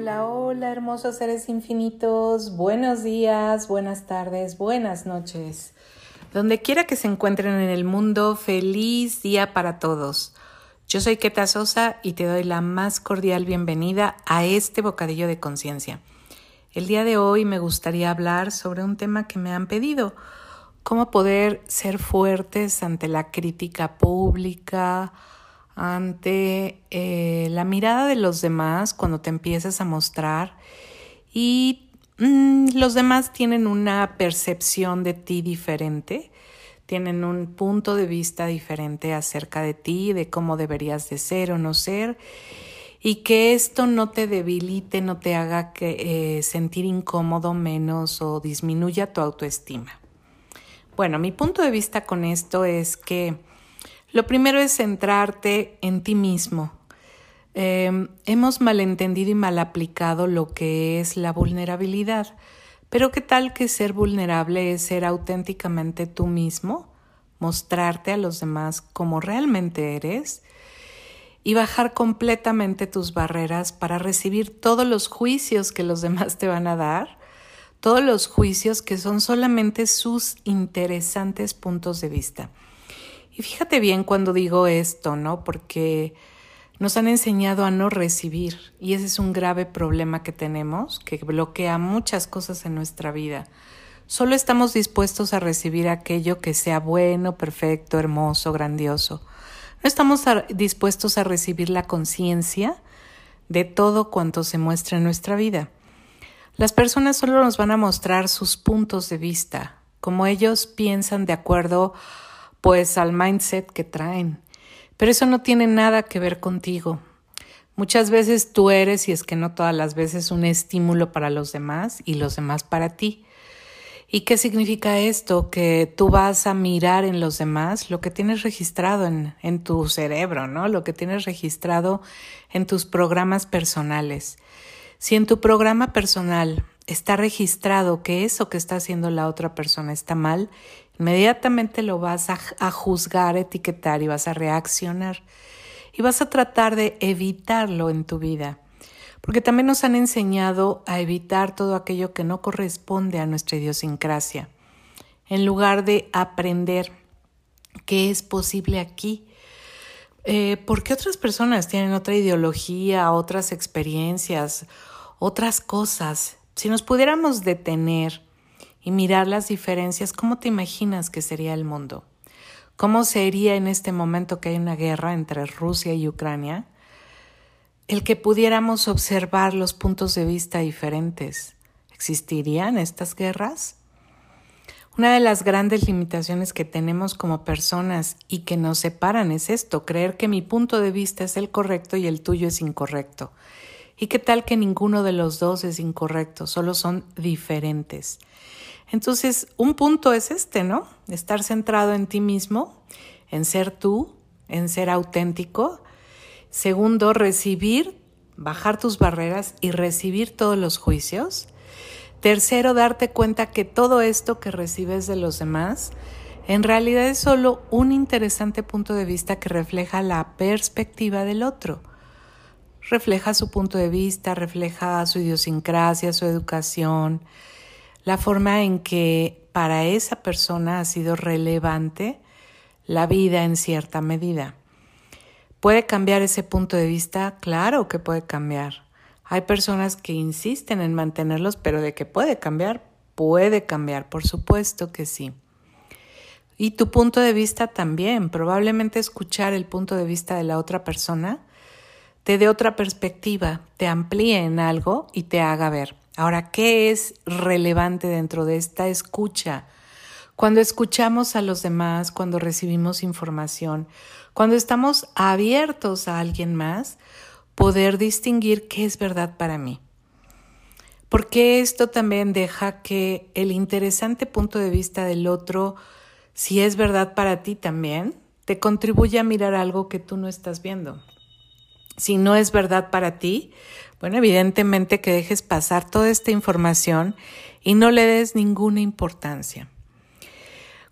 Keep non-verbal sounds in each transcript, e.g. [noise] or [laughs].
Hola, hola, hermosos seres infinitos. Buenos días, buenas tardes, buenas noches. Donde quiera que se encuentren en el mundo, feliz día para todos. Yo soy Keta Sosa y te doy la más cordial bienvenida a este bocadillo de conciencia. El día de hoy me gustaría hablar sobre un tema que me han pedido, cómo poder ser fuertes ante la crítica pública, ante eh, la mirada de los demás cuando te empiezas a mostrar y mm, los demás tienen una percepción de ti diferente, tienen un punto de vista diferente acerca de ti, de cómo deberías de ser o no ser y que esto no te debilite, no te haga que, eh, sentir incómodo menos o disminuya tu autoestima. Bueno, mi punto de vista con esto es que lo primero es centrarte en ti mismo. Em, hemos malentendido y mal aplicado lo que es la vulnerabilidad. Pero ¿qué tal que ser vulnerable es ser auténticamente tú mismo, mostrarte a los demás como realmente eres y bajar completamente tus barreras para recibir todos los juicios que los demás te van a dar, todos los juicios que son solamente sus interesantes puntos de vista? Y fíjate bien cuando digo esto, ¿no? Porque nos han enseñado a no recibir y ese es un grave problema que tenemos que bloquea muchas cosas en nuestra vida. Solo estamos dispuestos a recibir aquello que sea bueno, perfecto, hermoso, grandioso. No estamos dispuestos a recibir la conciencia de todo cuanto se muestra en nuestra vida. Las personas solo nos van a mostrar sus puntos de vista, como ellos piensan de acuerdo pues al mindset que traen. Pero eso no tiene nada que ver contigo. Muchas veces tú eres, y es que no todas las veces, un estímulo para los demás y los demás para ti. ¿Y qué significa esto? Que tú vas a mirar en los demás lo que tienes registrado en, en tu cerebro, ¿no? Lo que tienes registrado en tus programas personales. Si en tu programa personal está registrado que eso que está haciendo la otra persona está mal, inmediatamente lo vas a, juzgar, etiquetar y vas a reaccionar. Y vas a tratar de evitarlo en tu vida. Porque también nos han enseñado a evitar todo aquello que no corresponde a nuestra idiosincrasia. En lugar de aprender qué es posible aquí. Eh, porque otras personas tienen otra ideología, otras experiencias, otras cosas si nos pudiéramos detener y mirar las diferencias, ¿cómo te imaginas que sería el mundo? ¿Cómo sería en este momento que hay una guerra entre Rusia y Ucrania? El que pudiéramos observar los puntos de vista diferentes. ¿Existirían estas guerras? Una de las grandes limitaciones que tenemos como personas y que nos separan es esto, creer que mi punto de vista es el correcto y el tuyo es incorrecto. ¿Y qué tal que ninguno de los dos es incorrecto? Solo son diferentes. Entonces, un punto es este, ¿no? Estar centrado en ti mismo, en ser tú, en ser auténtico. Segundo, recibir, bajar tus barreras y recibir todos los juicios. Tercero, darte cuenta que todo esto que recibes de los demás en realidad es solo un interesante punto de vista que refleja la perspectiva del otro refleja su punto de vista, refleja su idiosincrasia, su educación, la forma en que para esa persona ha sido relevante la vida en cierta medida. ¿Puede cambiar ese punto de vista? Claro que puede cambiar. Hay personas que insisten en mantenerlos, pero de que puede cambiar, puede cambiar, por supuesto que sí. Y tu punto de vista también, probablemente escuchar el punto de vista de la otra persona te dé otra perspectiva, te amplíe en algo y te haga ver. Ahora, ¿qué es relevante dentro de esta escucha? Cuando escuchamos a los demás, cuando recibimos información, cuando estamos abiertos a alguien más, poder distinguir qué es verdad para mí. Porque esto también deja que el interesante punto de vista del otro, si es verdad para ti también, te contribuye a mirar algo que tú no estás viendo si no es verdad para ti, bueno, evidentemente que dejes pasar toda esta información y no le des ninguna importancia.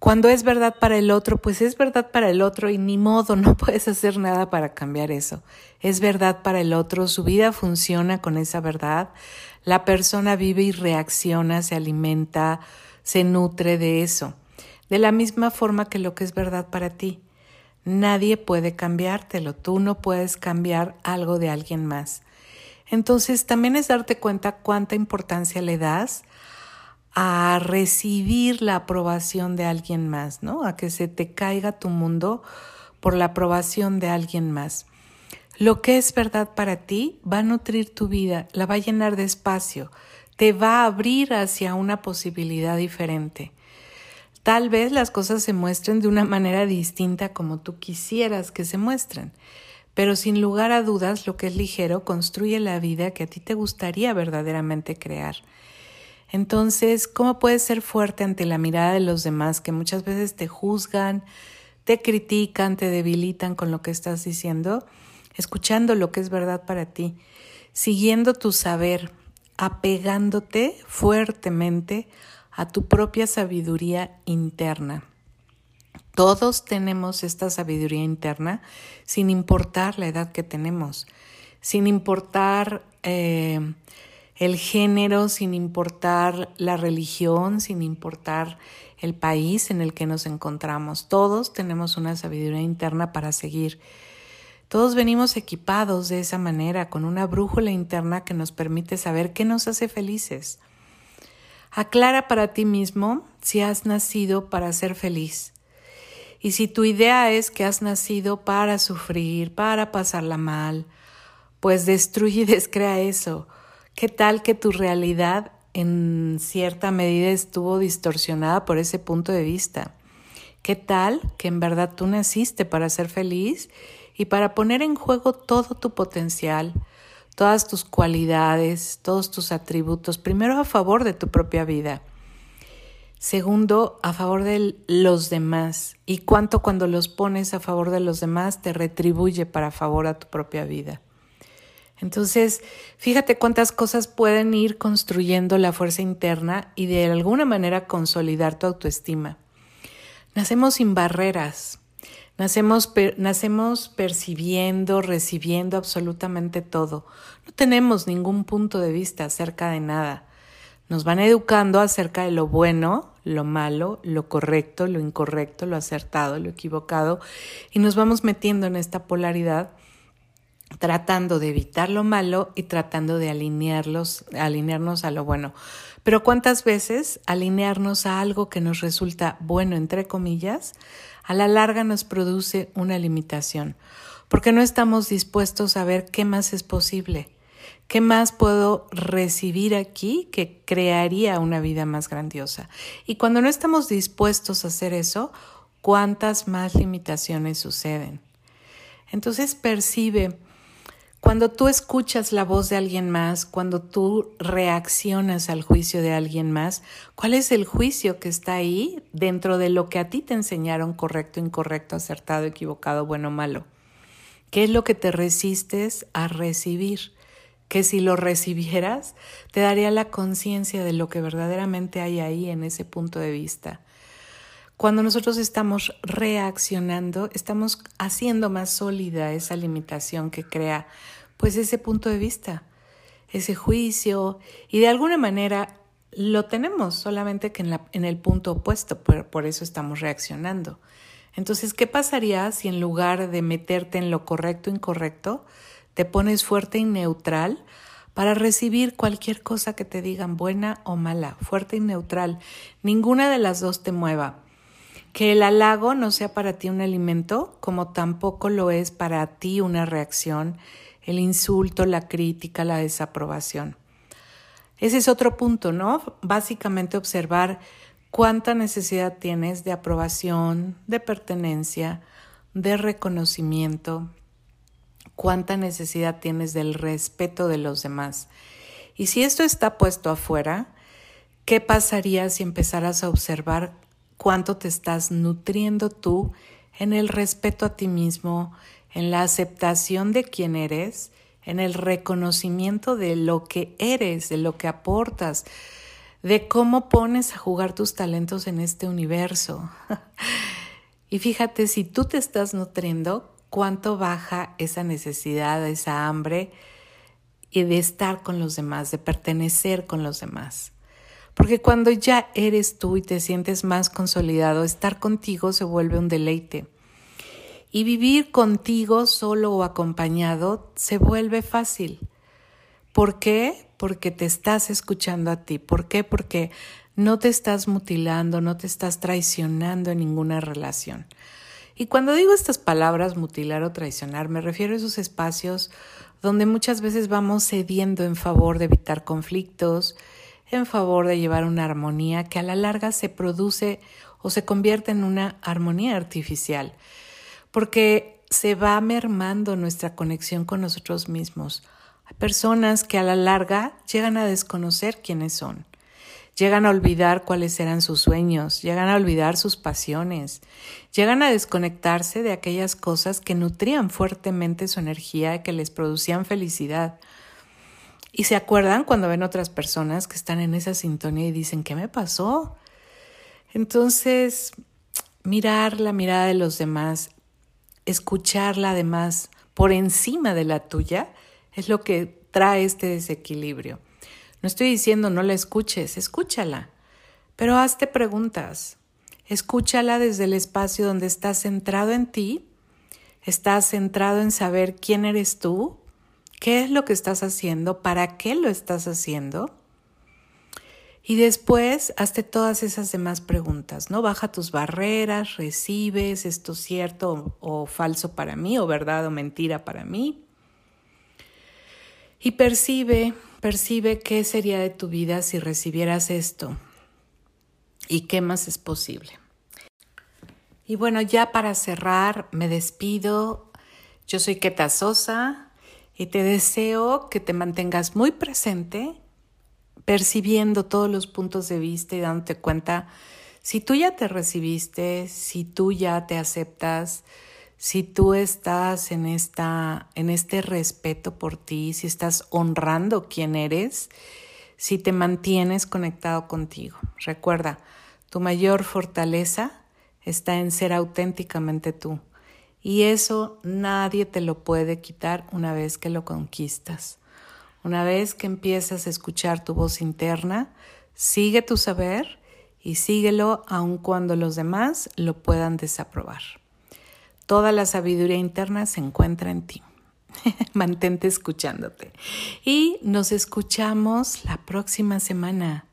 Cuando es verdad para el otro, pues es verdad para el otro y ni modo, [laughs] no puedes hacer nada para cambiar eso. Es verdad para el otro, su vida funciona con esa verdad, la persona vive y reacciona, se alimenta, se nutre de eso. De la misma forma que lo que es verdad para ti. Nadie puede cambiártelo, tú no puedes cambiar algo de alguien más. Entonces también es darte cuenta cuánta importancia le das a recibir la aprobación de alguien más, ¿no? A que se te caiga tu mundo por la aprobación de alguien más. Lo que es verdad para ti va a nutrir tu vida, la va a llenar de espacio, te va a abrir hacia una posibilidad diferente. Tal vez las cosas se muestren de una manera distinta como tú quisieras que se muestren, pero sin lugar a dudas lo que es ligero construye la vida que a ti te gustaría verdaderamente crear. Entonces, ¿cómo puedes ser fuerte ante la mirada de los demás que muchas veces te juzgan, te critican, te debilitan con lo que estás diciendo? Escuchando lo que es verdad para ti, siguiendo tu saber, apegándote fuertemente a tu propia sabiduría interna. Todos tenemos esta sabiduría interna sin importar la edad que tenemos, sin importar eh, el género, sin importar la religión, sin importar el país en el que nos encontramos. Todos tenemos una sabiduría interna para seguir. Todos venimos equipados de esa manera, con una brújula interna que nos permite saber qué nos hace felices. Aclara para ti mismo si has nacido para ser feliz. Y si tu idea es que has nacido para sufrir, para pasarla mal, pues destruye y [laughs] descrea eso ¿Qué tal que tu realidad en cierta medida estuvo distorsionada por ese punto de vista? ¿Qué tal que en verdad tú naciste para ser feliz y para poner en juego todo tu potencial, todas tus cualidades, todos tus atributos, primero a favor de tu propia vida? Segundo, a favor de los demás. Y cuánto cuando los pones a favor de los demás te retribuye para favor a tu propia vida. Entonces, fíjate cuántas cosas pueden ir construyendo la fuerza interna y de alguna manera consolidar tu autoestima. Nacemos sin barreras, nacemos, nacemos percibiendo, recibiendo absolutamente todo. No tenemos ningún punto de vista acerca de nada. Nos van educando acerca de lo bueno, lo malo, lo correcto, lo incorrecto, lo acertado, lo equivocado, y nos vamos metiendo en esta polaridad tratando de evitar lo malo y tratando de alinearlos, alinearnos a lo bueno. Pero ¿cuántas veces alinearnos a algo que nos resulta bueno, entre comillas, a la larga nos produce una limitación? Porque no estamos dispuestos a ver qué más es posible, qué más puedo recibir aquí que crearía una vida más grandiosa. Y cuando no estamos dispuestos a hacer eso, ¿cuántas más limitaciones suceden? Entonces percibe cuando tú escuchas la voz de alguien más, cuando tú reaccionas al juicio de alguien más, ¿cuál es el juicio que está ahí dentro de lo que a ti te enseñaron correcto, incorrecto, acertado, equivocado, bueno, malo? ¿Qué es lo que te resistes a recibir? Que si lo recibieras, te daría la conciencia de lo que verdaderamente hay ahí en ese punto de vista. Cuando nosotros estamos reaccionando, estamos haciendo más sólida esa limitación que crea pues ese punto de vista, ese juicio, y de alguna manera lo tenemos, solamente que en, la, en el punto opuesto, por, por eso estamos reaccionando. Entonces, ¿qué pasaría si en lugar de meterte en lo correcto incorrecto, te pones fuerte y neutral para recibir cualquier cosa que te digan buena o mala, fuerte y neutral? Ninguna de las dos te mueva. Que el halago no sea para ti un alimento, como tampoco lo es para ti una reacción el insulto, la crítica, la desaprobación. Ese es otro punto, ¿no? Básicamente observar cuánta necesidad tienes de aprobación, de pertenencia, de reconocimiento, cuánta necesidad tienes del respeto de los demás. Y si esto está puesto afuera, ¿qué pasaría si empezaras a observar cuánto te estás nutriendo tú en el respeto a ti mismo, en la aceptación de quién eres, en el reconocimiento de lo que eres, de lo que aportas, de cómo pones a jugar tus talentos en este universo. [laughs] y fíjate, si tú te estás nutriendo, cuánto baja esa necesidad, esa hambre y de estar con los demás, de pertenecer con los demás. Porque cuando ya eres tú y te sientes más consolidado, estar contigo se vuelve un deleite. Y vivir contigo solo o acompañado se vuelve fácil. ¿Por qué? Porque te estás escuchando a ti. ¿Por qué? Porque no te estás mutilando, no te estás traicionando en ninguna relación. Y cuando digo estas palabras, mutilar o traicionar, me refiero a esos espacios donde muchas veces vamos cediendo en favor de evitar conflictos, en favor de llevar una armonía que a la larga se produce o se convierte en una armonía artificial, porque se va mermando nuestra conexión con nosotros mismos. Hay personas que a la larga llegan a desconocer quiénes son, llegan a olvidar cuáles eran sus sueños, llegan a olvidar sus pasiones, llegan a desconectarse de aquellas cosas que nutrían fuertemente su energía y que les producían felicidad. Y se acuerdan cuando ven otras personas que están en esa sintonía y dicen, ¿qué me pasó? Entonces, mirar la mirada de los demás, escucharla además por encima de la tuya, es lo que trae este desequilibrio. No estoy diciendo no la escuches, escúchala, pero hazte preguntas. Escúchala desde el espacio donde estás centrado en ti, estás centrado en saber quién eres tú, qué es lo que estás haciendo, para qué lo estás haciendo. Y después hazte todas esas demás preguntas, ¿no? Baja tus barreras, recibes esto cierto o, falso para mí, o verdad o mentira para mí. Y percibe, percibe qué sería de tu vida si recibieras esto y qué más es posible. Y bueno, ya para cerrar, me despido. Yo soy Keta Sosa y te deseo que te mantengas muy presente, percibiendo todos los puntos de vista y dándote cuenta si tú ya te recibiste, si tú ya te aceptas, si tú estás en, esta, en este respeto por ti, si estás honrando quién eres, si te mantienes conectado contigo. Recuerda, tu mayor fortaleza está en ser auténticamente tú. Y eso nadie te lo puede quitar una vez que lo conquistas. Una vez que empiezas a escuchar tu voz interna, sigue tu saber y síguelo aun cuando los demás lo puedan desaprobar. Toda la sabiduría interna se encuentra en ti. [laughs] Mantente escuchándote. Y nos escuchamos la próxima semana.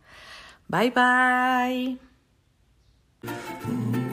Bye bye.